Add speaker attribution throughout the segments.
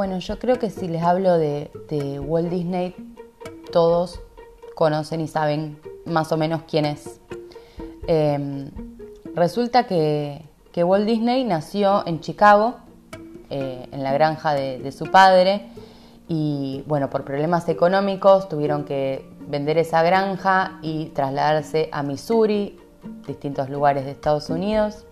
Speaker 1: Bueno, yo creo que si les hablo de, Walt Disney, todos conocen y saben más o menos quién es. Em, resulta que, Walt Disney nació en Chicago, eh, en la granja de, su padre, y bueno, por problemas económicos tuvieron que vender esa granja y trasladarse a Missouri, distintos lugares de Estados Unidos.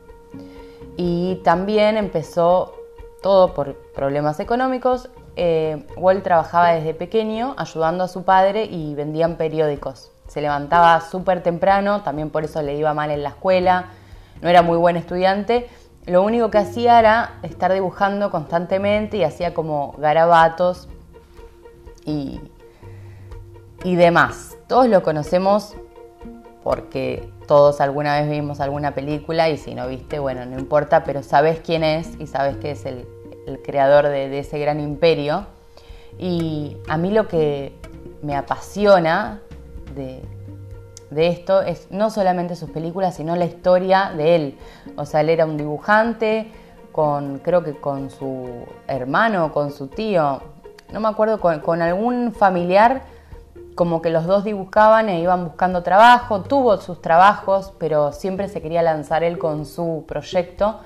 Speaker 1: Y también empezó todo por problemas económicos. Eh, Walt trabajaba desde pequeño ayudando a su padre y vendían periódicos. Se levantaba súper temprano, también por eso le iba mal en la escuela, no era muy buen estudiante. Lo único que hacía era estar dibujando constantemente y hacía como garabatos y, y demás. Todos lo conocemos porque todos alguna vez vimos alguna película y si no viste, bueno, no importa, pero sabes quién es y sabes que es el, creador de, ese gran imperio. Y a mí lo que me apasiona de, esto es no solamente sus películas, sino la historia de él. O sea, él era un dibujante con, creo que con su hermano, con su tío, no me acuerdo, con algún familiar como que los dos dibujaban e iban buscando trabajo, tuvo sus trabajos, pero siempre se quería lanzar él con su proyecto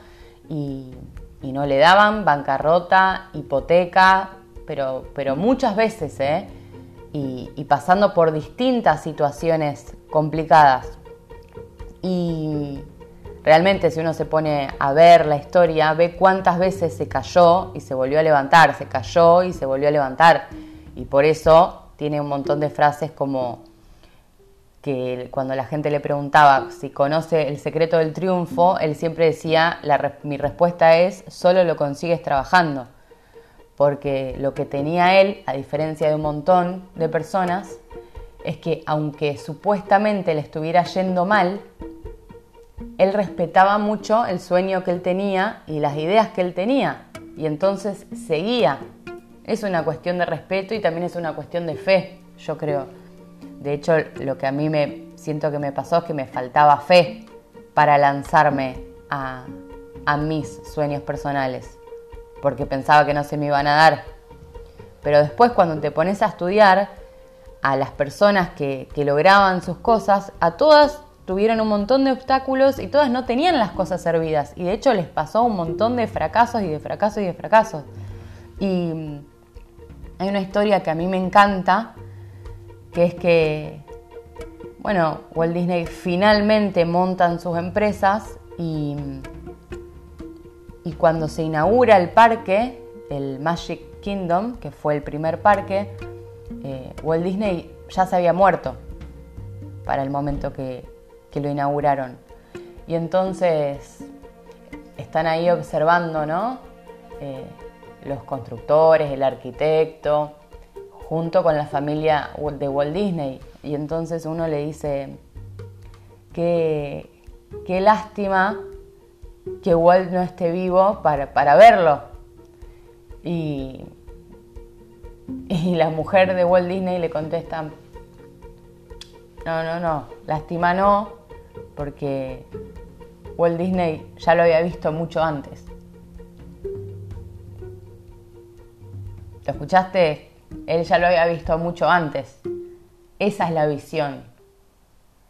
Speaker 1: y, no le daban bancarrota, hipoteca, pero, pero muchas veces, ¿eh? Y, y, pasando por distintas situaciones complicadas. Y realmente si uno se pone a ver la historia, ve cuántas veces se cayó y se volvió a levantar, se cayó y se volvió a levantar. Y por eso tiene un montón de frases como que cuando la gente le preguntaba si conoce el secreto del triunfo, él siempre decía, mi respuesta es, solo lo consigues trabajando. Porque lo que tenía él, a diferencia de un montón de personas, es que aunque supuestamente le estuviera yendo mal, él respetaba mucho el sueño que él tenía y las ideas que él tenía. Y entonces seguía es una cuestión de respeto y también es una cuestión de fe, yo creo. De hecho, lo que a mí me siento que me pasó es que me faltaba fe para lanzarme a, mis sueños personales, porque pensaba que no se me iban a dar. Pero después cuando te pones a estudiar a las personas que, que lograban sus cosas, a todas tuvieron un montón de obstáculos y todas no tenían las cosas servidas. Y de hecho les pasó un montón de fracasos y de fracasos y de fracasos. Hay una historia que a mí me encanta, que es que, bueno, Walt Disney finalmente montan sus empresas y, y cuando se inaugura el parque, el Magic Kingdom, que fue el primer parque, eh, Walt Disney ya se había muerto para el momento que, lo inauguraron. Y entonces están ahí observando, ¿no? Eh, los constructores, el arquitecto, junto con la familia de Walt Disney. Y entonces uno le dice, qué, qué lástima que Walt no esté vivo para, para verlo. Y, y la mujer de Walt Disney le contesta, no, no, no, lástima no, porque Walt Disney ya lo había visto mucho antes. ¿Lo escuchaste? Él ya lo había visto mucho antes. Esa es la visión.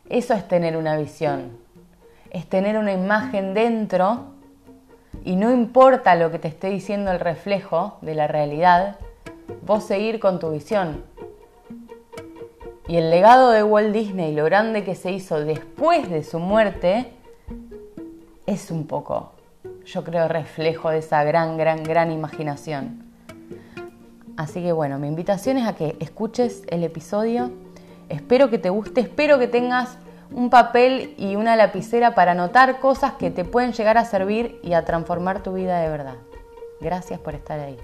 Speaker 1: Eso es tener una visión. Es tener una imagen dentro y no importa lo que te esté diciendo el reflejo de la realidad, vos seguir con tu visión. Y el legado de Walt Disney, lo grande que se hizo después de su muerte, es un poco, yo creo, reflejo de esa gran, gran, gran imaginación. Así que bueno, mi invitación es a que escuches el episodio. Espero que te guste, espero que tengas un papel y una lapicera para anotar cosas que te pueden llegar a servir y a transformar tu vida de verdad. Gracias por estar ahí.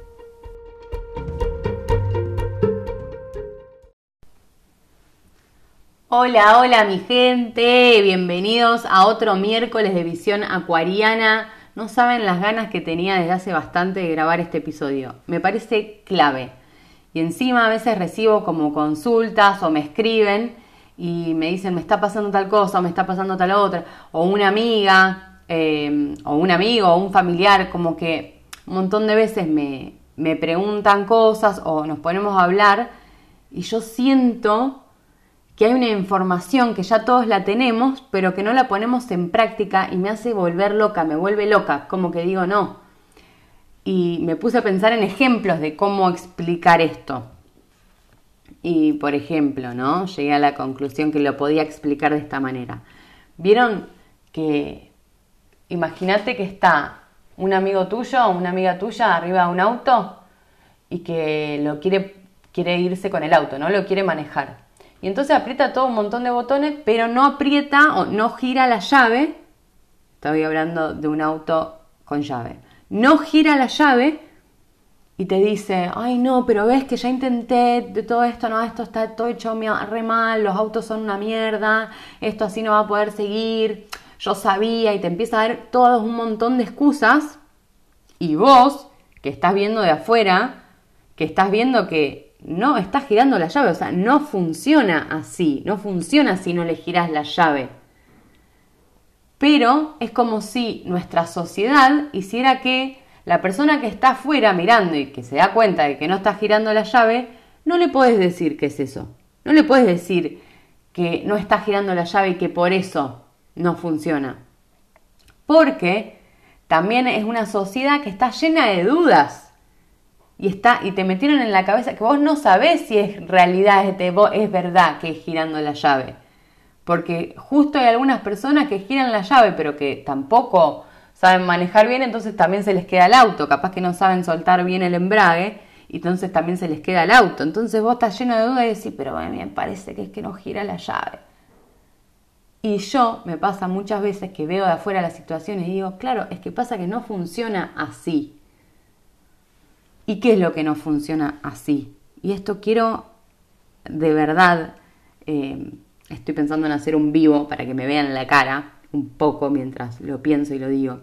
Speaker 1: Hola, hola mi gente, bienvenidos a otro miércoles de visión acuariana. No saben las ganas que tenía desde hace bastante de grabar este episodio. Me parece clave. Y encima a veces recibo como consultas o me escriben y me dicen me está pasando tal cosa o me está pasando tal otra. O una amiga eh, o un amigo o un familiar como que un montón de veces me, me preguntan cosas o nos ponemos a hablar y yo siento que hay una información que ya todos la tenemos, pero que no la ponemos en práctica y me hace volver loca, me vuelve loca, como que digo no. Y me puse a pensar en ejemplos de cómo explicar esto. Y por ejemplo, ¿no? Llegué a la conclusión que lo podía explicar de esta manera. ¿Vieron que imagínate que está un amigo tuyo o una amiga tuya arriba de un auto y que lo quiere, quiere irse con el auto, ¿no? Lo quiere manejar y entonces aprieta todo un montón de botones, pero no aprieta o no gira la llave. Estoy hablando de un auto con llave. No gira la llave y te dice, ay no, pero ves que ya intenté de todo esto, no, esto está todo hecho re mal, los autos son una mierda, esto así no va a poder seguir, yo sabía y te empieza a dar todo un montón de excusas y vos, que estás viendo de afuera, que estás viendo que no estás girando la llave, o sea, no funciona así, no funciona si no le giras la llave. Pero es como si nuestra sociedad hiciera que la persona que está afuera mirando y que se da cuenta de que no está girando la llave, no le puedes decir que es eso. No le puedes decir que no está girando la llave y que por eso no funciona. Porque también es una sociedad que está llena de dudas y está y te metieron en la cabeza que vos no sabés si es realidad es, es verdad que es girando la llave. Porque justo hay algunas personas que giran la llave pero que tampoco saben manejar bien, entonces también se les queda el auto, capaz que no saben soltar bien el embrague y entonces también se les queda el auto. Entonces vos estás lleno de dudas y decís, pero me parece que es que no gira la llave. Y yo me pasa muchas veces que veo de afuera la situación y digo, claro, es que pasa que no funciona así. ¿Y qué es lo que no funciona así? Y esto quiero de verdad, eh, estoy pensando en hacer un vivo para que me vean la cara un poco mientras lo pienso y lo digo,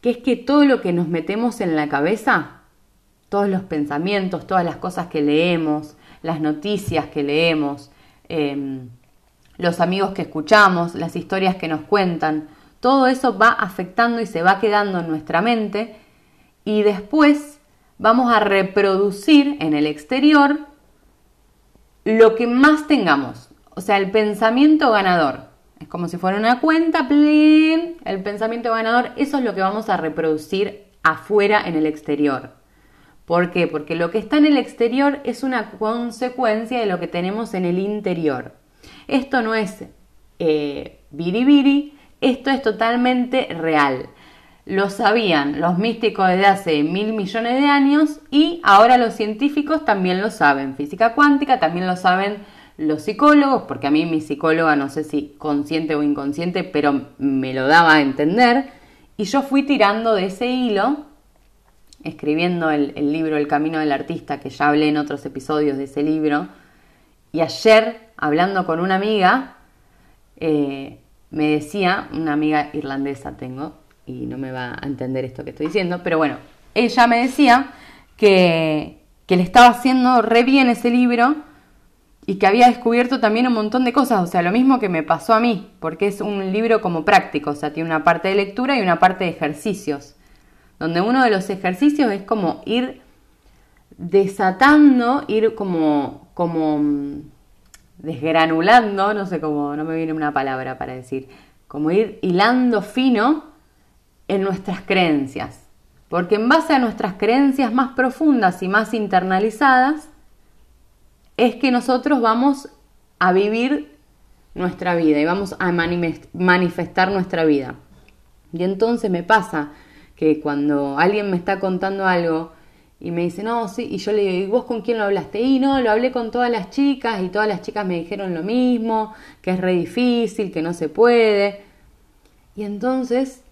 Speaker 1: que es que todo lo que nos metemos en la cabeza, todos los pensamientos, todas las cosas que leemos, las noticias que leemos, em, los amigos que escuchamos, las historias que nos cuentan, todo eso va afectando y se va quedando en nuestra mente y después vamos a reproducir en el exterior lo que más tengamos. O sea, el pensamiento ganador. Es como si fuera una cuenta, plin, el pensamiento ganador, eso es lo que vamos a reproducir afuera en el exterior. ¿Por qué? Porque lo que está en el exterior es una consecuencia de lo que tenemos en el interior. Esto no es eh, biribiri, esto es totalmente real. Lo sabían los místicos desde hace mil millones de años y ahora los científicos también lo saben. Física cuántica también lo saben los psicólogos, porque a mí mi psicóloga, no sé si consciente o inconsciente, pero me lo daba a entender. Y yo fui tirando de ese hilo, escribiendo el, libro El Camino del Artista, que ya hablé en otros episodios de ese libro. Y ayer, hablando con una amiga, eh, me decía, una amiga irlandesa tengo, y no me va a entender esto que estoy diciendo, pero bueno, ella me decía que, que le estaba haciendo re bien ese libro y que había descubierto también un montón de cosas, o sea, lo mismo que me pasó a mí, porque es un libro como práctico, o sea, tiene una parte de lectura y una parte de ejercicios, donde uno de los ejercicios es como ir desatando, ir como, como mm, desgranulando, no sé cómo, no me viene una palabra para decir, como ir hilando fino en nuestras creencias, porque en base a nuestras creencias más profundas y más internalizadas, es que nosotros vamos a vivir nuestra vida y vamos a manifestar nuestra vida. Y entonces me pasa que cuando alguien me está contando algo y me dice, no, sí, y yo le digo, ¿y vos con quién lo hablaste? Y no, lo hablé con todas las chicas y todas las chicas me dijeron lo mismo, que es re difícil, que no se puede. Y entonces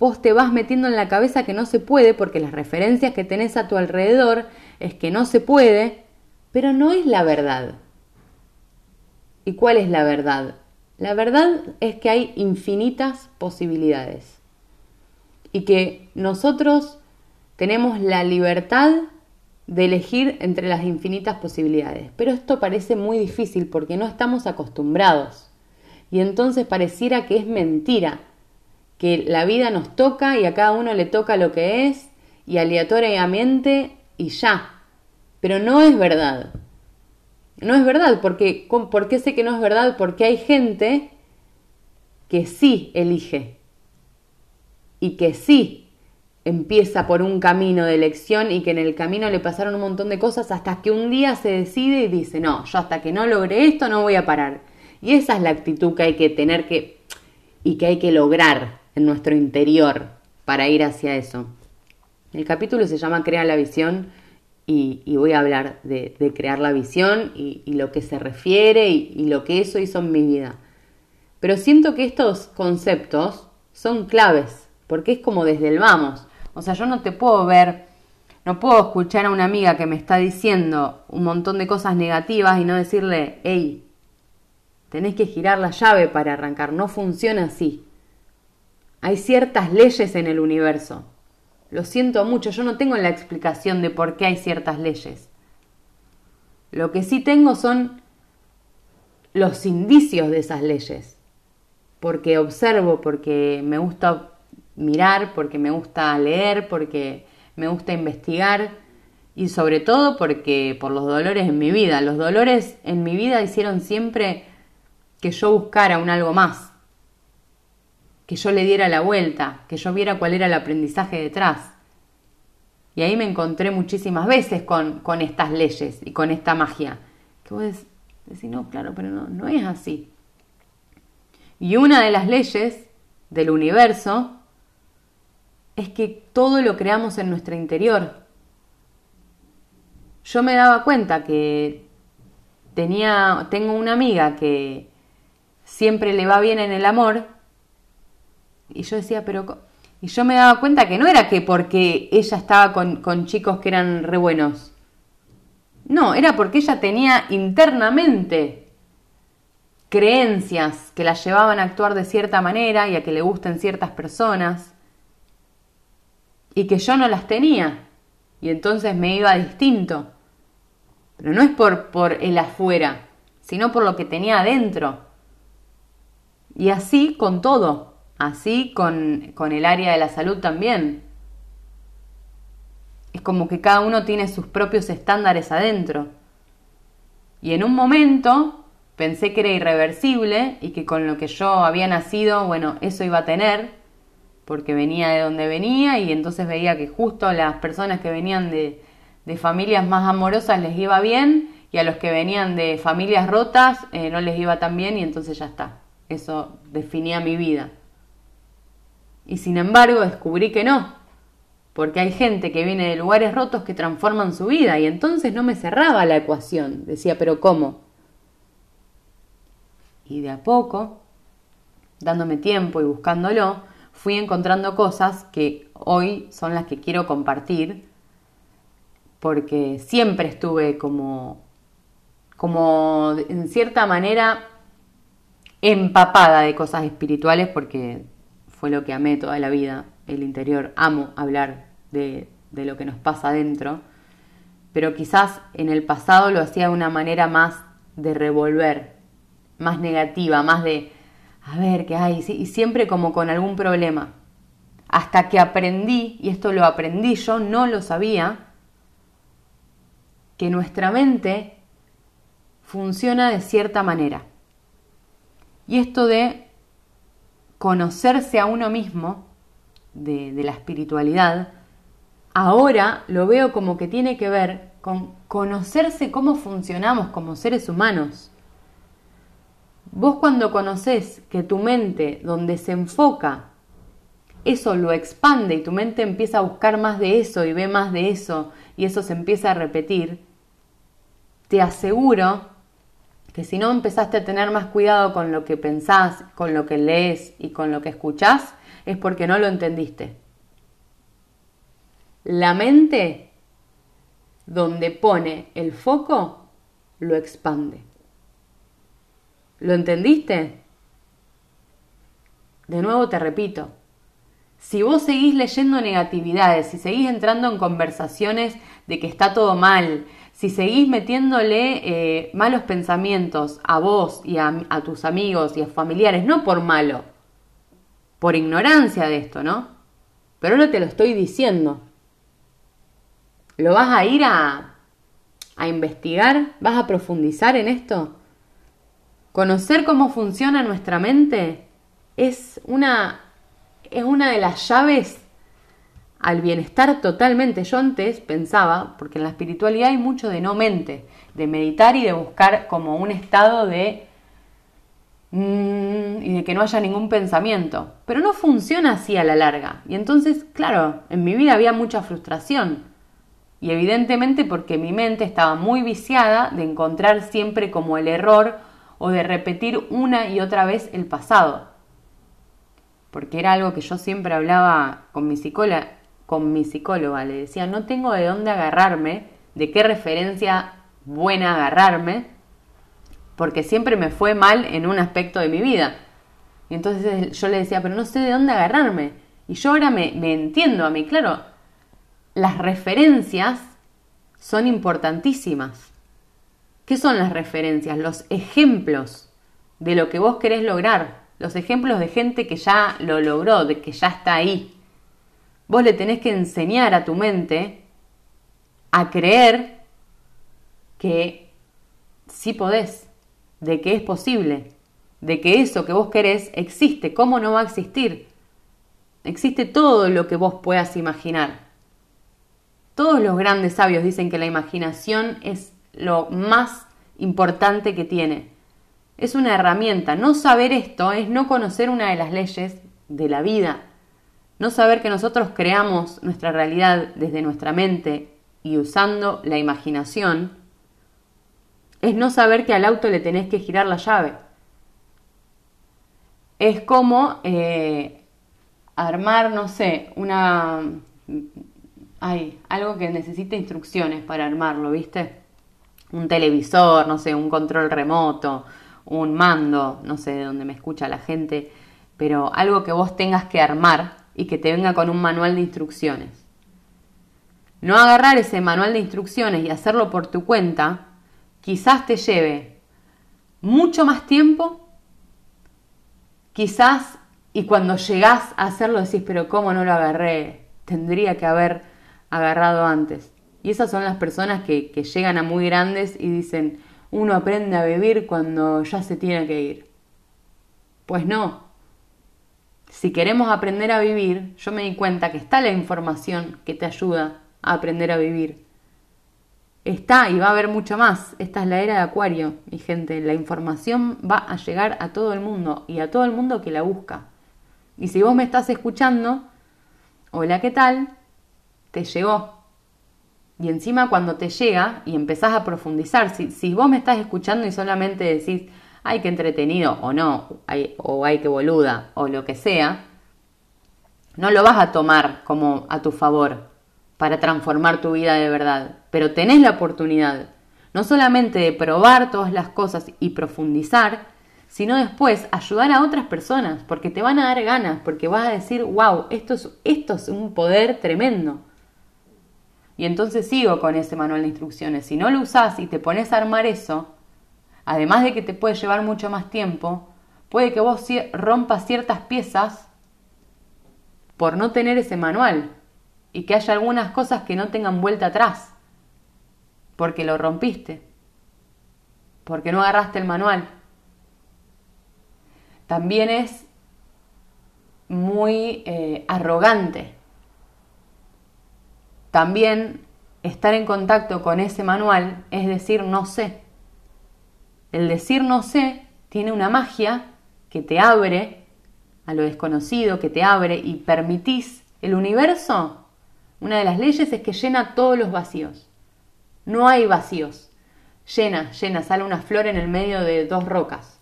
Speaker 1: vos te vas metiendo en la cabeza que no se puede porque las referencias que tenés a tu alrededor es que no se puede, pero no es la verdad. ¿Y cuál es la verdad? La verdad es que hay infinitas posibilidades y que nosotros tenemos la libertad de elegir entre las infinitas posibilidades. Pero esto parece muy difícil porque no estamos acostumbrados y entonces pareciera que es mentira que la vida nos toca y a cada uno le toca lo que es y aleatoriamente y ya. Pero no es verdad. No es verdad, porque ¿por qué sé que no es verdad? Porque hay gente que sí elige y que sí empieza por un camino de elección y que en el camino le pasaron un montón de cosas hasta que un día se decide y dice, no, yo hasta que no logre esto no voy a parar. Y esa es la actitud que hay que tener que y que hay que lograr en nuestro interior para ir hacia eso. El capítulo se llama Crea la visión y, voy a hablar de, crear la visión y, lo que se refiere y lo que eso hizo en mi vida. Pero siento que estos conceptos son claves, porque es como desde el vamos. O sea, yo no te puedo ver, no puedo escuchar a una amiga que me está diciendo un montón de cosas negativas y no decirle, hey, tenés que girar la llave para arrancar. No funciona así. Hay ciertas leyes en el universo. Lo siento mucho, yo no tengo la explicación de por qué hay ciertas leyes. Lo que sí tengo son los indicios de esas leyes. Porque observo, porque me gusta mirar, porque me gusta leer, porque me gusta investigar y sobre todo porque por los dolores en mi vida. Los dolores en mi vida hicieron siempre que yo buscara un algo más que yo le diera la vuelta, que yo viera cuál era el aprendizaje detrás. Y ahí me encontré muchísimas veces con, con estas leyes y con esta magia. Que vos decís, no, claro, pero no, no es así. Y una de las leyes del universo es que todo lo creamos en nuestro interior. Yo me daba cuenta que tenía, tengo una amiga que siempre le va bien en el amor y yo decía, pero... Y yo me daba cuenta que no era que porque ella estaba con, con chicos que eran re buenos. No, era porque ella tenía internamente creencias que la llevaban a actuar de cierta manera y a que le gusten ciertas personas y que yo no las tenía y entonces me iba distinto. Pero no es por, por el afuera, sino por lo que tenía adentro. Y así con todo. Así con, el área de la salud también. Es como que cada uno tiene sus propios estándares adentro. Y en un momento pensé que era irreversible y que con lo que yo había nacido, bueno, eso iba a tener, porque venía de donde venía y entonces veía que justo las personas que venían de, de familias más amorosas les iba bien y a los que venían de familias rotas eh, no les iba tan bien y entonces ya está. Eso definía mi vida. Y sin embargo descubrí que no, porque hay gente que viene de lugares rotos que transforman su vida y entonces no me cerraba la ecuación. Decía, pero ¿cómo? Y de a poco, dándome tiempo y buscándolo, fui encontrando cosas que hoy son las que quiero compartir, porque siempre estuve como, como en cierta manera empapada de cosas espirituales, porque fue lo que amé toda la vida, el interior. Amo hablar de, lo que nos pasa adentro, pero quizás en el pasado lo hacía de una manera más de revolver, más negativa, más de, a ver, ¿qué hay? Y siempre como con algún problema. Hasta que aprendí, y esto lo aprendí yo, no lo sabía, que nuestra mente funciona de cierta manera. Y esto de conocerse a uno mismo de, la espiritualidad, ahora lo veo como que tiene que ver con conocerse cómo funcionamos como seres humanos. Vos cuando conoces que tu mente, donde se enfoca, eso lo expande y tu mente empieza a buscar más de eso y ve más de eso y eso se empieza a repetir, te aseguro que si no empezaste a tener más cuidado con lo que pensás, con lo que lees y con lo que escuchás, es porque no lo entendiste. La mente, donde pone el foco, lo expande. ¿Lo entendiste? De nuevo te repito, si vos seguís leyendo negatividades, si seguís entrando en conversaciones de que está todo mal, si seguís metiéndole eh, malos pensamientos a vos y a, tus amigos y a familiares, no por malo, por ignorancia de esto, ¿no? Pero ahora te lo estoy diciendo. ¿Lo vas a ir a, a investigar? ¿Vas a profundizar en esto? Conocer cómo funciona nuestra mente es una, es una de las llaves al bienestar totalmente. Yo antes pensaba, porque en la espiritualidad hay mucho de no mente, de meditar y de buscar como un estado de... Mm, y de que no haya ningún pensamiento. Pero no funciona así a la larga. Y entonces, claro, en mi vida había mucha frustración. Y evidentemente porque mi mente estaba muy viciada de encontrar siempre como el error o de repetir una y otra vez el pasado. Porque era algo que yo siempre hablaba con mi psicóloga, con mi psicóloga, le decía, no tengo de dónde agarrarme, de qué referencia buena agarrarme, porque siempre me fue mal en un aspecto de mi vida. Y entonces yo le decía, pero no sé de dónde agarrarme. Y yo ahora me, entiendo a mí, claro, las referencias son importantísimas. ¿Qué son las referencias? Los ejemplos de lo que vos querés lograr, los ejemplos de gente que ya lo logró, de que ya está ahí. Vos le tenés que enseñar a tu mente a creer que sí podés, de que es posible, de que eso que vos querés existe. ¿Cómo no va a existir? Existe todo lo que vos puedas imaginar. Todos los grandes sabios dicen que la imaginación es lo más importante que tiene. Es una herramienta. No saber esto es no conocer una de las leyes de la vida. No saber que nosotros creamos nuestra realidad desde nuestra mente y usando la imaginación es no saber que al auto le tenés que girar la llave. Es como eh, armar, no sé, una... Hay algo que necesita instrucciones para armarlo, ¿viste? Un televisor, no sé, un control remoto, un mando, no sé de dónde me escucha la gente, pero algo que vos tengas que armar y que te venga con un manual de instrucciones. No agarrar ese manual de instrucciones y hacerlo por tu cuenta, quizás te lleve mucho más tiempo, quizás y cuando llegás a hacerlo decís, pero ¿cómo no lo agarré? Tendría que haber agarrado antes. Y esas son las personas que, que llegan a muy grandes y dicen, uno aprende a vivir cuando ya se tiene que ir. Pues no, si queremos aprender a vivir, yo me di cuenta que está la información que te ayuda a aprender a vivir. Está y va a haber mucho más. Esta es la era de Acuario, mi gente. La información va a llegar a todo el mundo y a todo el mundo que la busca. Y si vos me estás escuchando, hola, ¿qué tal? Te llegó. Y encima cuando te llega y empezás a profundizar, si, vos me estás escuchando y solamente decís, ay, que entretenido, o no, o ay, que boluda, o lo que sea, no lo vas a tomar como a tu favor para transformar tu vida de verdad, pero tenés la oportunidad no solamente de probar todas las cosas y profundizar, sino después ayudar a otras personas, porque te van a dar ganas, porque vas a decir, wow, esto es, esto es un poder tremendo. Y entonces sigo con ese manual de instrucciones. Si no lo usás y te pones a armar eso, además de que te puede llevar mucho más tiempo, puede que vos rompas ciertas piezas por no tener ese manual y que haya algunas cosas que no tengan vuelta atrás, porque lo rompiste, porque no agarraste el manual. También es muy eh, arrogante. También estar en contacto con ese manual es decir no sé. El decir no sé tiene una magia que te abre a lo desconocido, que te abre y permitís el universo. Una de las leyes es que llena todos los vacíos. No hay vacíos. Llena, llena, sale una flor en el medio de dos rocas.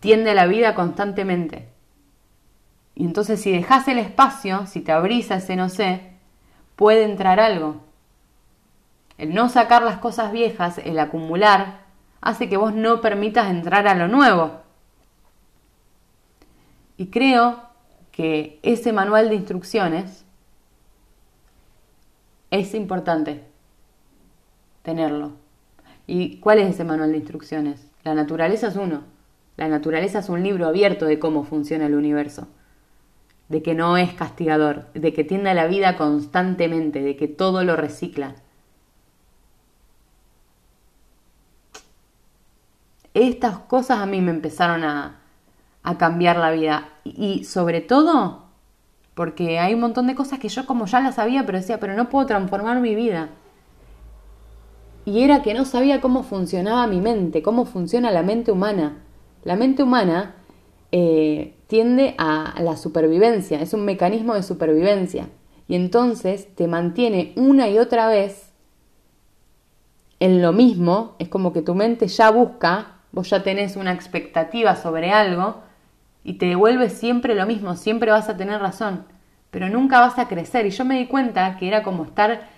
Speaker 1: Tiende la vida constantemente. Y entonces si dejas el espacio, si te abrís a ese no sé, puede entrar algo. El no sacar las cosas viejas, el acumular, hace que vos no permitas entrar a lo nuevo. Y creo que ese manual de instrucciones es importante tenerlo. ¿Y cuál es ese manual de instrucciones? La naturaleza es uno. La naturaleza es un libro abierto de cómo funciona el universo. de que no es castigador, de que tiende a la vida constantemente, de que todo lo recicla. Estas cosas a mí me empezaron a, a cambiar la vida y sobre todo porque hay un montón de cosas que yo como ya las sabía, pero decía, pero no puedo transformar mi vida. Y era que no sabía cómo funcionaba mi mente, cómo funciona la mente humana. La mente humana eh, tiende a la supervivencia, es un mecanismo de supervivencia. Y entonces te mantiene una y otra vez en lo mismo, es como que tu mente ya busca, vos ya tenés una expectativa sobre algo y te devuelve siempre lo mismo, siempre vas a tener razón, pero nunca vas a crecer. Y yo me di cuenta que era como estar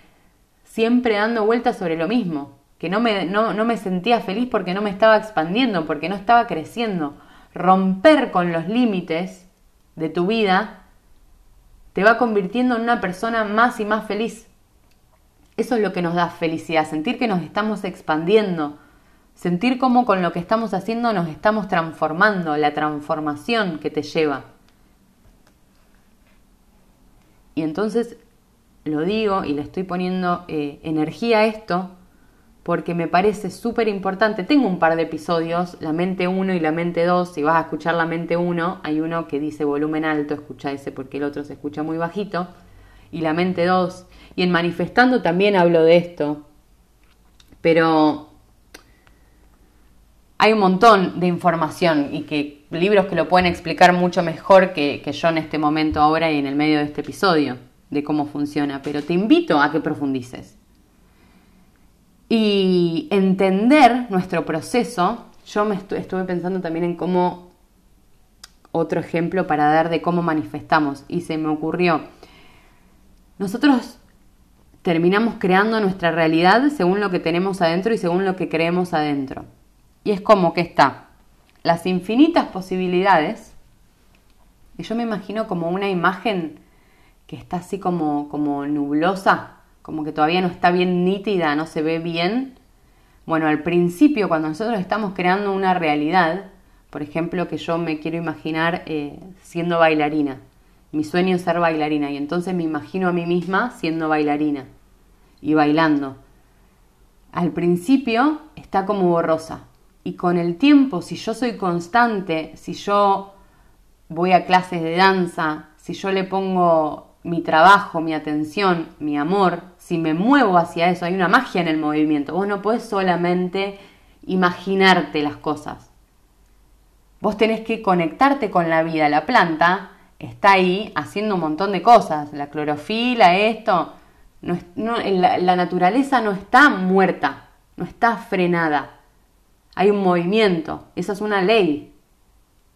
Speaker 1: siempre dando vueltas sobre lo mismo, que no me, no, no me sentía feliz porque no me estaba expandiendo, porque no estaba creciendo romper con los límites de tu vida te va convirtiendo en una persona más y más feliz. Eso es lo que nos da felicidad, sentir que nos estamos expandiendo, sentir cómo con lo que estamos haciendo nos estamos transformando, la transformación que te lleva. Y entonces lo digo y le estoy poniendo eh, energía a esto porque me parece súper importante. Tengo un par de episodios, la mente 1 y la mente 2. Si vas a escuchar la mente 1, hay uno que dice volumen alto, escucha ese porque el otro se escucha muy bajito. Y la mente 2. Y en manifestando también hablo de esto. Pero hay un montón de información y que libros que lo pueden explicar mucho mejor que, yo en este momento ahora y en el medio de este episodio de cómo funciona. Pero te invito a que profundices y entender nuestro proceso, yo me estuve pensando también en cómo, otro ejemplo para dar de cómo manifestamos, y se me ocurrió, nosotros terminamos creando nuestra realidad según lo que tenemos adentro y según lo que creemos adentro. Y es como que está las infinitas posibilidades, y yo me imagino como una imagen que está así como, como nublosa, como que todavía no está bien nítida, no se ve bien. Bueno, al principio, cuando nosotros estamos creando una realidad, por ejemplo, que yo me quiero imaginar eh, siendo bailarina, mi sueño es ser bailarina y entonces me imagino a mí misma siendo bailarina y bailando. Al principio está como borrosa y con el tiempo, si yo soy constante, si yo voy a clases de danza, si yo le pongo mi trabajo, mi atención, mi amor, si me muevo hacia eso, hay una magia en el movimiento. Vos no podés solamente imaginarte las cosas. Vos tenés que conectarte con la vida. La planta está ahí haciendo un montón de cosas. La clorofila, esto. La naturaleza no está muerta, no está frenada. Hay un movimiento. Esa es una ley.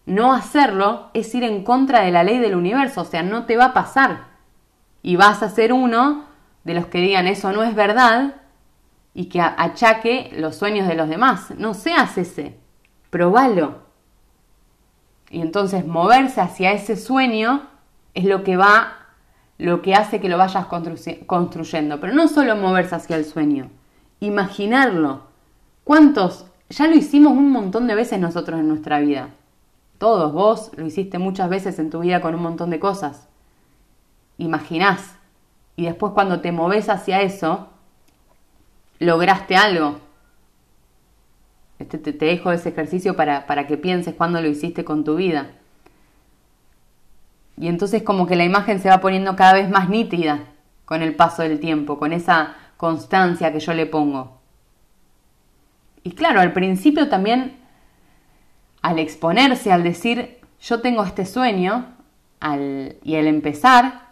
Speaker 1: No hacerlo es ir en contra de la ley del universo. O sea, no te va a pasar y vas a ser uno de los que digan eso no es verdad y que achaque los sueños de los demás. No seas ese, probalo. Y entonces moverse hacia ese sueño es lo que va, lo que hace que lo vayas construyendo. Pero no solo moverse hacia el sueño, imaginarlo. ¿Cuántos? Ya lo hicimos un montón de veces nosotros en nuestra vida. Todos, vos lo hiciste muchas veces en tu vida con un montón de cosas imaginás y después cuando te moves hacia eso, lograste algo. Este, te, dejo ese ejercicio para, para que pienses cuando lo hiciste con tu vida. Y entonces como que la imagen se va poniendo cada vez más nítida con el paso del tiempo, con esa constancia que yo le pongo. Y claro, al principio también, al exponerse, al decir, yo tengo este sueño, al, y al empezar,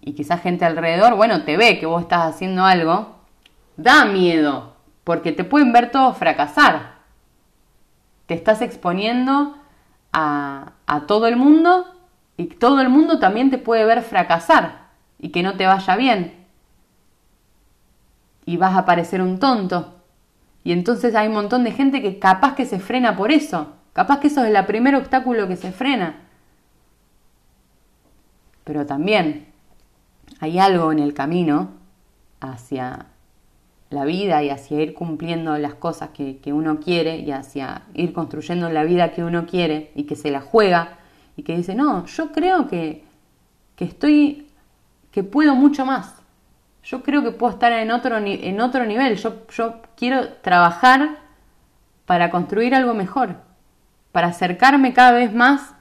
Speaker 1: y quizás gente alrededor, bueno, te ve que vos estás haciendo algo, da miedo, porque te pueden ver todos fracasar. Te estás exponiendo a, a todo el mundo y todo el mundo también te puede ver fracasar y que no te vaya bien. Y vas a parecer un tonto. Y entonces hay un montón de gente que capaz que se frena por eso. Capaz que eso es el primer obstáculo que se frena. Pero también hay algo en el camino hacia la vida y hacia ir cumpliendo las cosas que, uno quiere y hacia ir construyendo la vida que uno quiere y que se la juega y que dice, no, yo creo que, que estoy, que puedo mucho más. Yo creo que puedo estar en otro, en otro nivel. Yo, yo quiero trabajar para construir algo mejor, para acercarme cada vez más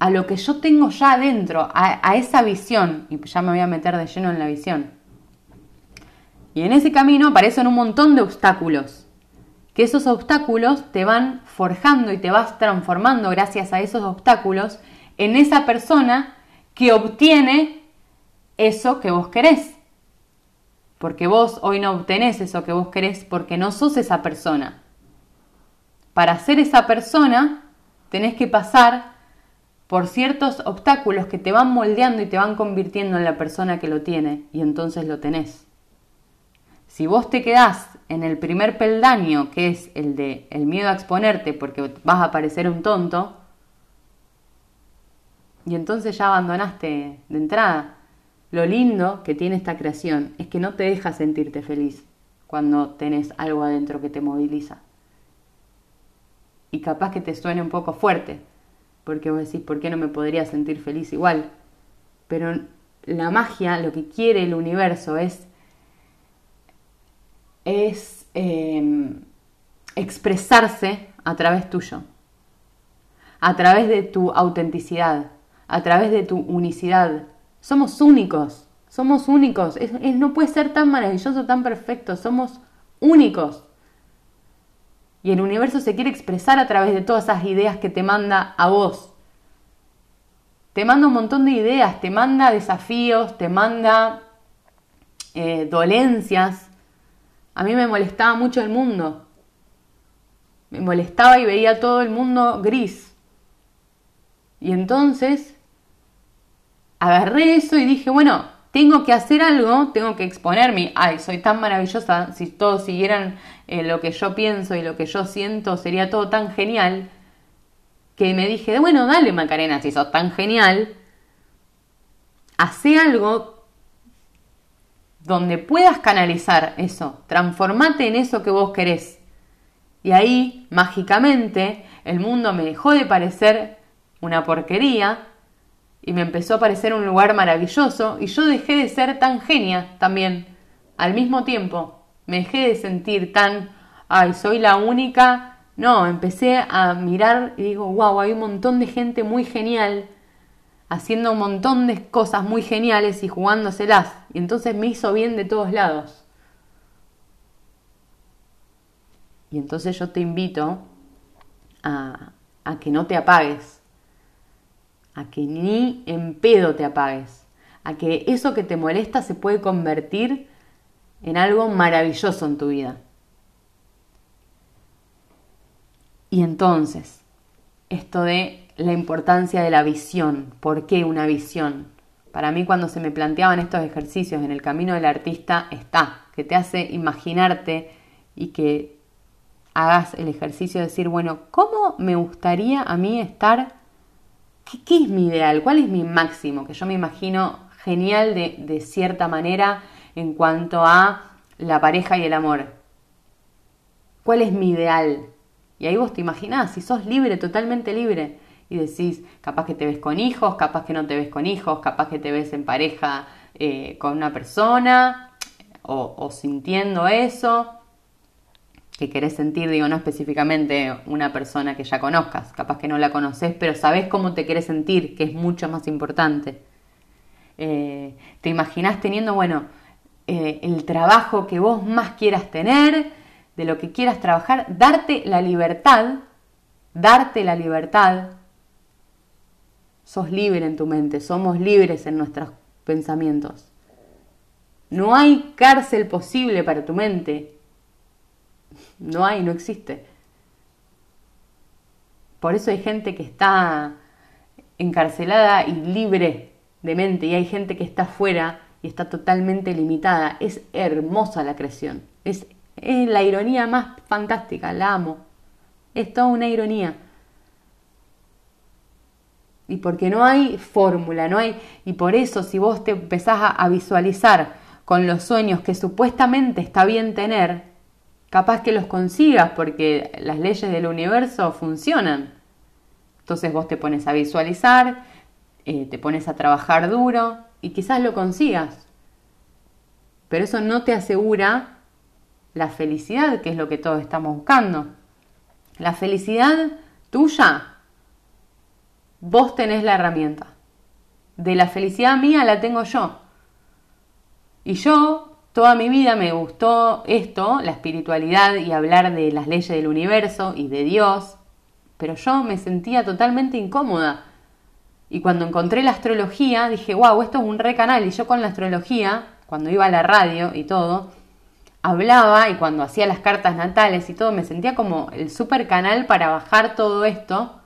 Speaker 1: a lo que yo tengo ya adentro, a, esa visión. Y ya me voy a meter de lleno en la visión. Y en ese camino aparecen un montón de obstáculos. Que esos obstáculos te van forjando y te vas transformando gracias a esos obstáculos en esa persona que obtiene eso que vos querés. Porque vos hoy no obtenés eso que vos querés porque no sos esa persona. Para ser esa persona tenés que pasar por ciertos obstáculos que te van moldeando y te van convirtiendo en la persona que lo tiene y entonces lo tenés. Si vos te quedás en el primer peldaño, que es el de el miedo a exponerte porque vas a parecer un tonto, y entonces ya abandonaste de entrada. Lo lindo que tiene esta creación es que no te deja sentirte feliz cuando tenés algo adentro que te moviliza. Y capaz que te suene un poco fuerte, porque vos decís, ¿por qué no me podría sentir feliz igual? Pero la magia, lo que quiere el universo es, es em, expresarse a través tuyo, a través de tu autenticidad, a través de tu unicidad. Somos únicos, somos únicos. no puede ser tan maravilloso, tan perfecto, somos únicos. Y el universo se quiere expresar a través de todas esas ideas que te manda a vos. Te manda un montón de ideas, te manda desafíos, te manda eh, dolencias. A mí me molestaba mucho el mundo. Me molestaba y veía todo el mundo gris. Y entonces agarré eso y dije, bueno, tengo que hacer algo, tengo que exponerme. Ay, soy tan maravillosa, si todos siguieran eh, lo que yo pienso y lo que yo siento, sería todo tan genial. Que me dije, bueno, dale Macarena, si sos tan genial, hace algo donde puedas canalizar eso, transformate en eso que vos querés. Y ahí, mágicamente, el mundo me dejó de parecer una porquería y me empezó a parecer un lugar maravilloso y yo dejé de ser tan genia también al mismo tiempo. Me dejé de sentir tan, ay, soy la única. No, empecé a mirar y digo, wow, hay un montón de gente muy genial haciendo un montón de cosas muy geniales y jugándoselas. Y entonces me hizo bien de todos lados. Y entonces yo te invito a, a que no te apagues, a que ni en pedo te apagues, a que eso que te molesta se puede convertir en algo maravilloso en tu vida. Y entonces, esto de la importancia de la visión, ¿por qué una visión? Para mí cuando se me planteaban estos ejercicios en el camino del artista está, que te hace imaginarte y que hagas el ejercicio de decir, bueno, ¿cómo me gustaría a mí estar ¿qué, es mi ideal? ¿Cuál es mi máximo? Que yo me imagino genial de, cierta manera en cuanto a la pareja y el amor. ¿Cuál es mi ideal? Y ahí vos te imaginás, si sos libre, totalmente libre, y decís, capaz que te ves con hijos, capaz que no te ves con hijos, capaz que te ves en pareja eh, con una persona, o sintiendo eso, que querés sentir, digo, no específicamente una persona que ya conozcas, capaz que no la conoces, pero sabes cómo te querés sentir, que es mucho más importante. Eh, te imaginás teniendo, bueno, eh, el trabajo que vos más quieras tener, de lo que quieras trabajar, darte la libertad, darte la libertad. Sos libre en tu mente, somos libres en nuestros pensamientos. No hay cárcel posible para tu mente, no hay, no existe. Por eso hay gente que está encarcelada y libre de mente y hay gente que está fuera y está totalmente limitada. Es hermosa la creación. Es, la ironía más fantástica, la amo. Es toda una ironía. Y porque no hay fórmula, no hay. Y por eso, si vos te empezás a visualizar con los sueños que supuestamente está bien tener, capaz que los consigas porque las leyes del universo funcionan. Entonces vos te pones a visualizar, eh, te pones a trabajar duro y quizás lo consigas. Pero eso no te asegura la felicidad, que es lo que todos estamos buscando. La felicidad tuya, vos tenés la herramienta. De la felicidad mía la tengo yo. Y yo toda mi vida me gustó esto, la espiritualidad y hablar de las leyes del universo y de Dios, pero yo me sentía totalmente incómoda. Y cuando encontré la astrología, dije, wow, esto es un re canal. Y yo con la astrología, cuando iba a la radio y todo, hablaba y cuando hacía las cartas natales y todo, me sentía como el super canal para bajar todo esto.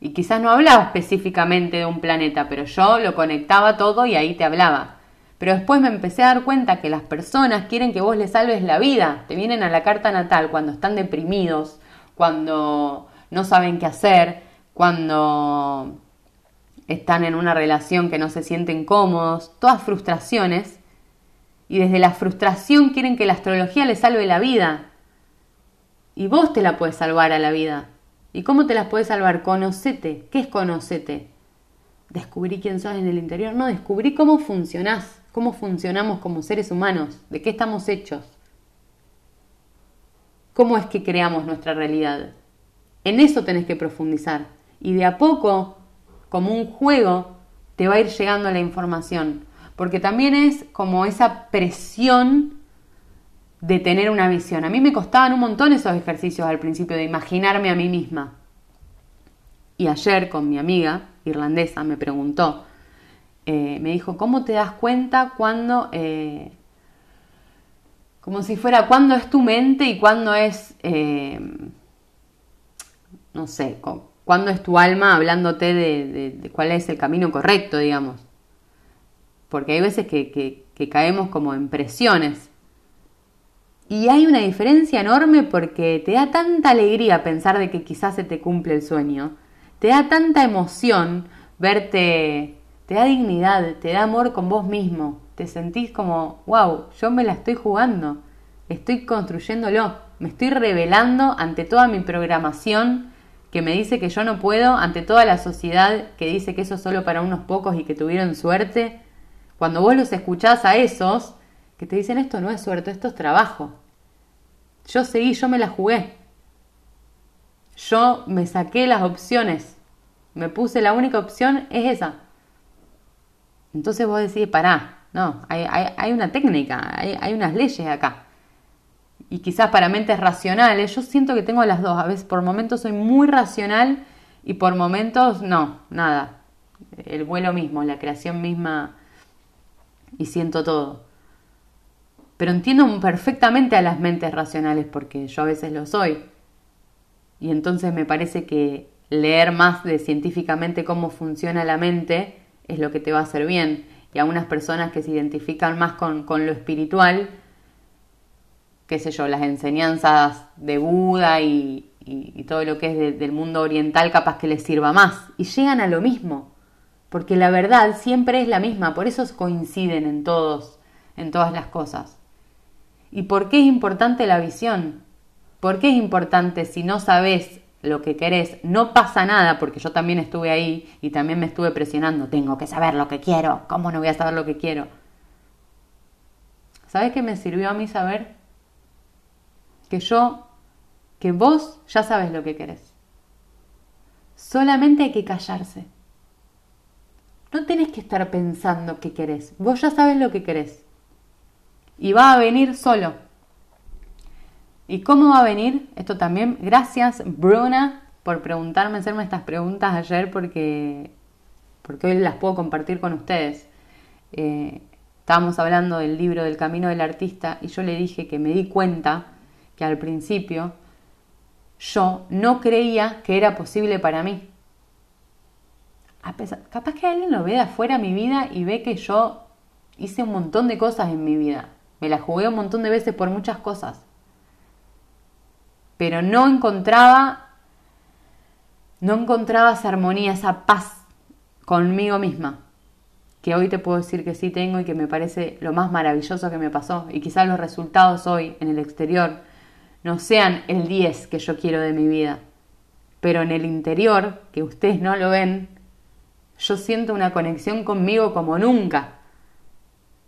Speaker 1: Y quizás no hablaba específicamente de un planeta, pero yo lo conectaba todo y ahí te hablaba. Pero después me empecé a dar cuenta que las personas quieren que vos les salves la vida. Te vienen a la carta natal cuando están deprimidos, cuando no saben qué hacer, cuando están en una relación que no se sienten cómodos, todas frustraciones. Y desde la frustración quieren que la astrología les salve la vida. Y vos te la puedes salvar a la vida. ¿Y cómo te las puedes salvar? Conocete. ¿Qué es conocete? Descubrí quién sos en el interior. No, descubrí cómo funcionás cómo funcionamos como seres humanos, de qué estamos hechos, cómo es que creamos nuestra realidad. En eso tenés que profundizar y de a poco, como un juego, te va a ir llegando la información, porque también es como esa presión de tener una visión. A mí me costaban un montón esos ejercicios al principio de imaginarme a mí misma. Y ayer con mi amiga irlandesa me preguntó, eh, me dijo, ¿cómo te das cuenta cuando, eh, como si fuera, cuándo es tu mente y cuándo es, eh, no sé, cuándo es tu alma hablándote de, cuál es el camino correcto, digamos? Porque hay veces que, que caemos como en presiones. Y hay una diferencia enorme porque te da tanta alegría pensar de que quizás se te cumple el sueño. Te da tanta emoción verte te da dignidad, te da amor con vos mismo, te sentís como, wow, yo me la estoy jugando, estoy construyéndolo, me estoy revelando ante toda mi programación que me dice que yo no puedo, ante toda la sociedad que dice que eso es solo para unos pocos y que tuvieron suerte. Cuando vos los escuchás a esos, que te dicen esto no es suerte, esto es trabajo. Yo seguí, yo me la jugué. Yo me saqué las opciones. Me puse la única opción es esa. Entonces vos decís, pará, no, hay, una técnica, hay, unas leyes acá. Y quizás para mentes racionales, yo siento que tengo las dos. A veces por momentos soy muy racional y por momentos no, nada. El vuelo mismo, la creación misma y siento todo. Pero entiendo perfectamente a las mentes racionales porque yo a veces lo soy. Y entonces me parece que leer más de científicamente cómo funciona la mente es lo que te va a hacer bien. Y a unas personas que se identifican más con, lo espiritual, qué sé yo, las enseñanzas de Buda y, todo lo que es del mundo oriental capaz que les sirva más. Y llegan a lo mismo, porque la verdad siempre es la misma, por eso coinciden en todos, en todas las cosas. ¿Y por qué es importante la visión? ¿Por qué es importante si no sabes lo que querés, no pasa nada, porque yo también estuve ahí y también me estuve presionando, tengo que saber lo que quiero, ¿cómo no voy a saber lo que quiero? ¿Sabes qué me sirvió a mí saber? Que yo, que vos ya sabes lo que querés. Solamente hay que callarse. No tenés que estar pensando qué querés, vos ya sabes lo que querés. Y va a venir solo. ¿Y cómo va a venir? Esto también, gracias Bruna por preguntarme, hacerme estas preguntas ayer porque, porque hoy las puedo compartir con ustedes. Eh, estábamos hablando del libro del camino del artista y yo le dije que me di cuenta que al principio yo no creía que era posible para mí. A pesar, capaz que alguien lo ve de afuera mi vida y ve que yo hice un montón de cosas en mi vida. Me la jugué un montón de veces por muchas cosas pero no encontraba, no encontraba esa armonía, esa paz conmigo misma, que hoy te puedo decir que sí tengo y que me parece lo más maravilloso que me pasó. Y quizás los resultados hoy en el exterior no sean el 10 que yo quiero de mi vida, pero en el interior, que ustedes no lo ven, yo siento una conexión conmigo como nunca,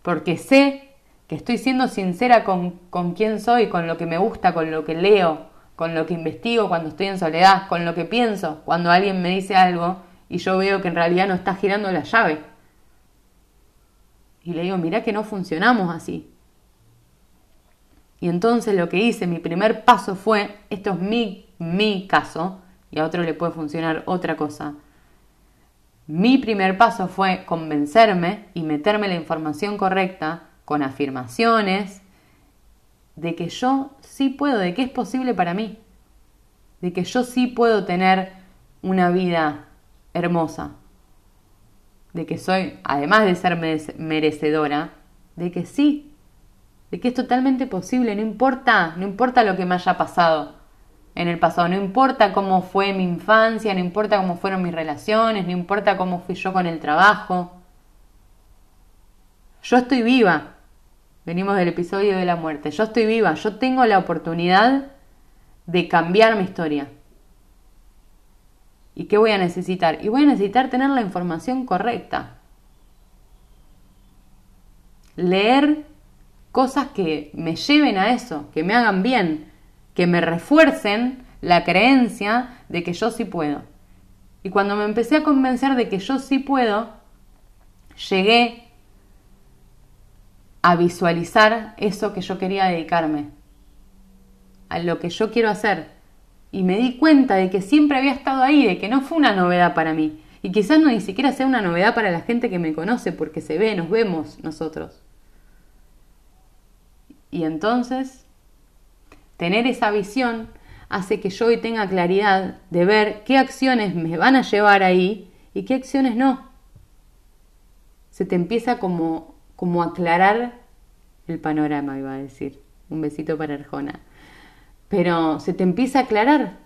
Speaker 1: porque sé que estoy siendo sincera con, con quién soy, con lo que me gusta, con lo que leo, con lo que investigo cuando estoy en soledad, con lo que pienso cuando alguien me dice algo y yo veo que en realidad no está girando la llave. Y le digo, mira que no funcionamos así. Y entonces lo que hice, mi primer paso fue, esto es mi, mi caso, y a otro le puede funcionar otra cosa. Mi primer paso fue convencerme y meterme la información correcta con afirmaciones de que yo sí puedo, de que es posible para mí, de que yo sí puedo tener una vida hermosa, de que soy, además de ser merecedora, de que sí, de que es totalmente posible, no importa, no importa lo que me haya pasado en el pasado, no importa cómo fue mi infancia, no importa cómo fueron mis relaciones, no importa cómo fui yo con el trabajo. Yo estoy viva. Venimos del episodio de la muerte. Yo estoy viva, yo tengo la oportunidad de cambiar mi historia. ¿Y qué voy a necesitar? Y voy a necesitar tener la información correcta. Leer cosas que me lleven a eso, que me hagan bien, que me refuercen la creencia de que yo sí puedo. Y cuando me empecé a convencer de que yo sí puedo, llegué a visualizar eso que yo quería dedicarme, a lo que yo quiero hacer, y me di cuenta de que siempre había estado ahí, de que no fue una novedad para mí. Y quizás no ni siquiera sea una novedad para la gente que me conoce, porque se ve, nos vemos nosotros. Y entonces, tener esa visión hace que yo hoy tenga claridad de ver qué acciones me van a llevar ahí y qué acciones no. Se te empieza como, como aclarar el panorama, iba a decir. Un besito para Arjona pero se te empieza a aclarar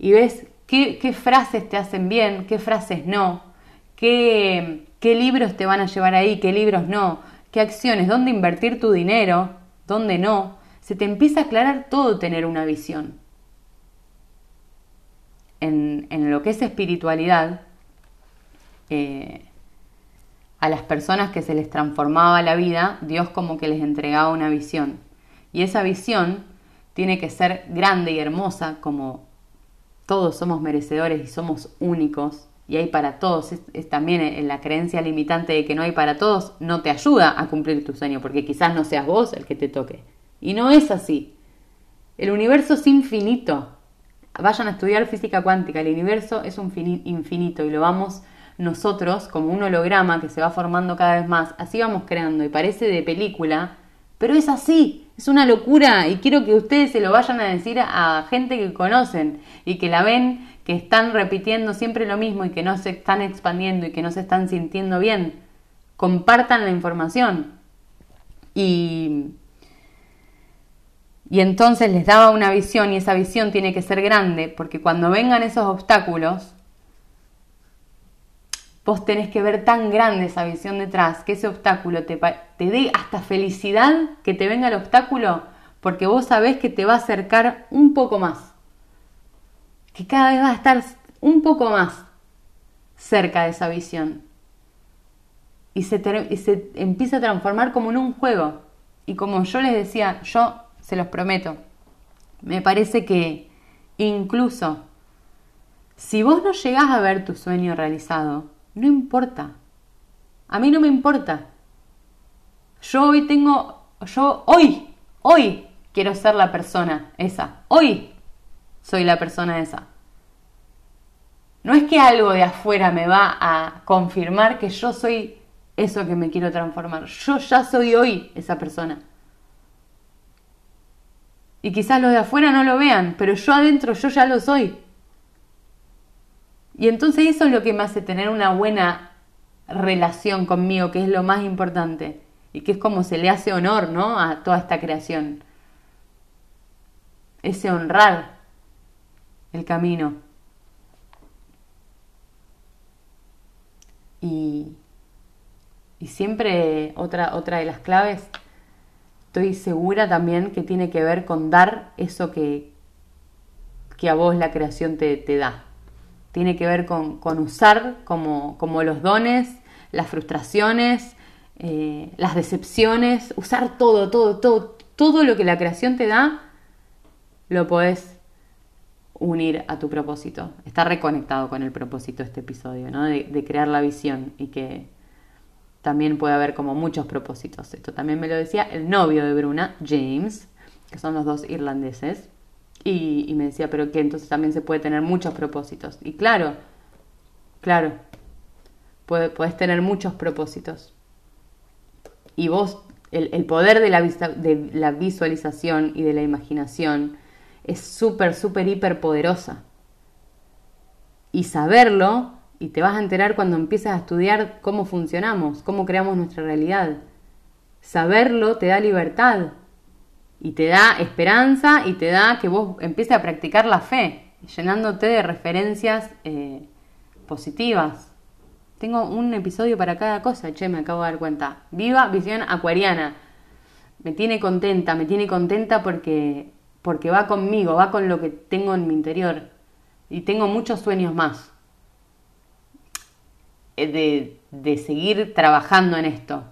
Speaker 1: y ves qué, frases te hacen bien, qué frases no, qué, qué libros te van a llevar ahí, qué libros no, qué acciones, dónde invertir tu dinero, dónde no. Se te empieza a aclarar todo tener una visión. En, en lo que es espiritualidad, eh, a las personas que se les transformaba la vida, Dios como que les entregaba una visión. Y esa visión tiene que ser grande y hermosa como todos somos merecedores y somos únicos y hay para todos. Es, también en la creencia limitante de que no hay para todos, no te ayuda a cumplir tu sueño, porque quizás no seas vos el que te toque. Y no es así. El universo es infinito. Vayan a estudiar física cuántica. El universo es un infinito y lo vamos nosotros como un holograma que se va formando cada vez más. Así vamos creando y parece de película, pero es así. Es una locura y quiero que ustedes se lo vayan a decir a gente que conocen y que la ven, que están repitiendo siempre lo mismo y que no se están expandiendo y que no se están sintiendo bien. Compartan la información. Y, y entonces les daba una visión y esa visión tiene que ser grande porque cuando vengan esos obstáculos, vos tenés que ver tan grande esa visión detrás, que ese obstáculo te, dé hasta felicidad que te venga el obstáculo, porque vos sabés que te va a acercar un poco más, que cada vez va a estar un poco más cerca de esa visión. Y se, y se empieza a transformar como en un juego. Y como yo les decía, yo se los prometo, me parece que incluso si vos no llegás a ver tu sueño realizado, no importa. A mí no me importa. Yo hoy tengo, yo hoy, hoy quiero ser la persona esa. Hoy soy la persona esa. No es que algo de afuera me va a confirmar que yo soy eso que me quiero transformar. Yo ya soy hoy esa persona. Y quizás los de afuera no lo vean, pero yo adentro yo ya lo soy. Y entonces eso es lo que me hace tener una buena relación conmigo, que es lo más importante. Y que es como se le hace honor, ¿no? A toda esta creación. Ese honrar el camino. Y, y siempre otra, otra de las claves, estoy segura también que tiene que ver con dar eso que, que a vos la creación te, te da tiene que ver con, usar como, como, los dones, las frustraciones, eh, las decepciones, usar todo, todo, todo, todo lo que la creación te da, lo podés unir a tu propósito. Está reconectado con el propósito este episodio, ¿no? De, crear la visión y que también puede haber como muchos propósitos. Esto también me lo decía el novio de Bruna, James, que son los dos irlandeses. Y, me decía, pero que entonces también se puede tener muchos propósitos. Y claro, claro, puedes tener muchos propósitos. Y vos, el, el poder de la, de la visualización y de la imaginación, es súper, súper, hiper poderosa. Y saberlo, y te vas a enterar cuando empiezas a estudiar cómo funcionamos, cómo creamos nuestra realidad. Saberlo te da libertad y te da esperanza y te da que vos empieces a practicar la fe, llenándote de referencias eh, positivas. Tengo un episodio para cada cosa, che, me acabo de dar cuenta. Viva visión acuariana. Me tiene contenta, me tiene contenta porque porque va conmigo, va con lo que tengo en mi interior. Y tengo muchos sueños más eh, de, de seguir trabajando en esto.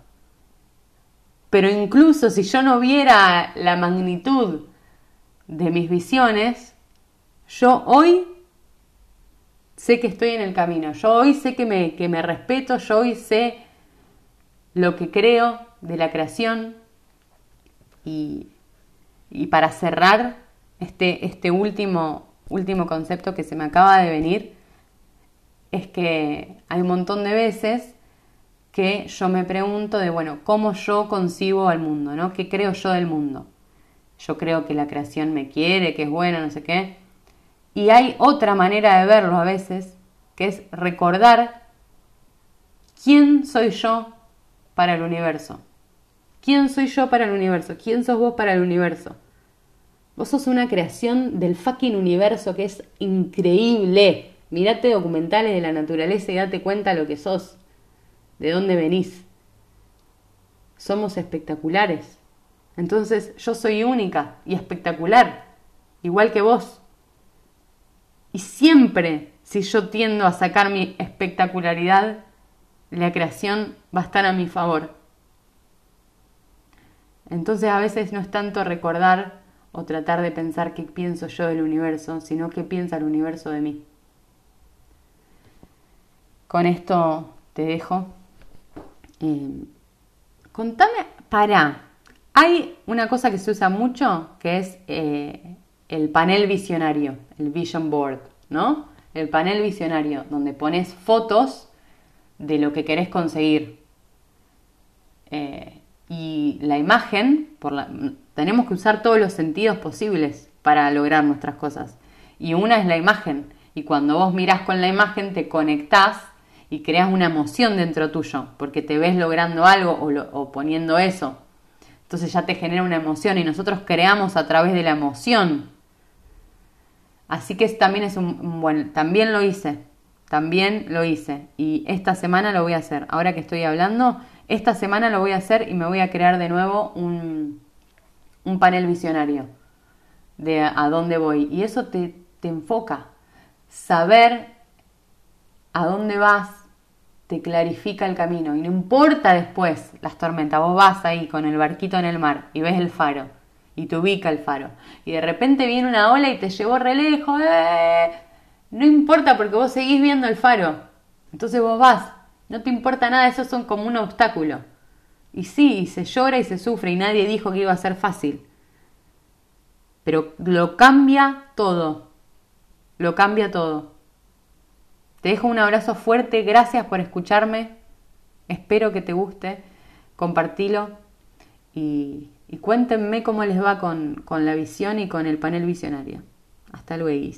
Speaker 1: Pero incluso si yo no viera la magnitud de mis visiones, yo hoy sé que estoy en el camino, yo hoy sé que me, que me respeto, yo hoy sé lo que creo de la creación. Y, y para cerrar este, este último, último concepto que se me acaba de venir, es que hay un montón de veces que yo me pregunto de, bueno, ¿cómo yo concibo al mundo? ¿no? ¿Qué creo yo del mundo? Yo creo que la creación me quiere, que es buena, no sé qué. Y hay otra manera de verlo a veces, que es recordar quién soy yo para el universo. ¿Quién soy yo para el universo? ¿Quién sos vos para el universo? Vos sos una creación del fucking universo que es increíble. Mirate documentales de la naturaleza y date cuenta lo que sos, de dónde venís. Somos espectaculares. Entonces yo soy única y espectacular, igual que vos. Y siempre, si yo tiendo a sacar mi espectacularidad, la creación va a estar a mi favor. Entonces a veces no es tanto recordar o tratar de pensar qué pienso yo del universo, sino qué piensa el universo de mí. Con esto te dejo. Eh, contame, para. Hay una cosa que se usa mucho que es eh, el panel visionario, el vision board, ¿no? El panel visionario, donde pones fotos de lo que querés conseguir. Eh, y la imagen, tenemos que usar todos los sentidos posibles para lograr nuestras cosas. Y una es la imagen. Y cuando vos mirás con la imagen te conectás y creas una emoción dentro tuyo, porque te ves logrando algo o, poniendo eso. Entonces ya te genera una emoción y nosotros creamos a través de la emoción. Así que también es un, bueno, también lo hice, también lo hice y esta semana lo voy a hacer. Ahora que estoy hablando, esta semana lo voy a hacer y me voy a crear de nuevo un, un panel visionario de a dónde voy. Y eso te, te enfoca. Saber a dónde vas te clarifica el camino. Y no importa después las tormentas, vos vas ahí con el barquito en el mar y ves el faro y te ubica el faro. Y de repente viene una ola y te llevó re lejos. ¡eh! No importa porque vos seguís viendo el faro. Entonces vos vas no te importa nada, eso son como un obstáculo. Y sí, se llora y se sufre y nadie dijo que iba a ser fácil. Pero lo cambia todo. Lo cambia todo. Te dejo un abrazo fuerte, gracias por escucharme. Espero que te guste. Compartilo y, y cuéntenme cómo les va con, con la visión y con el panel visionario. Hasta luego.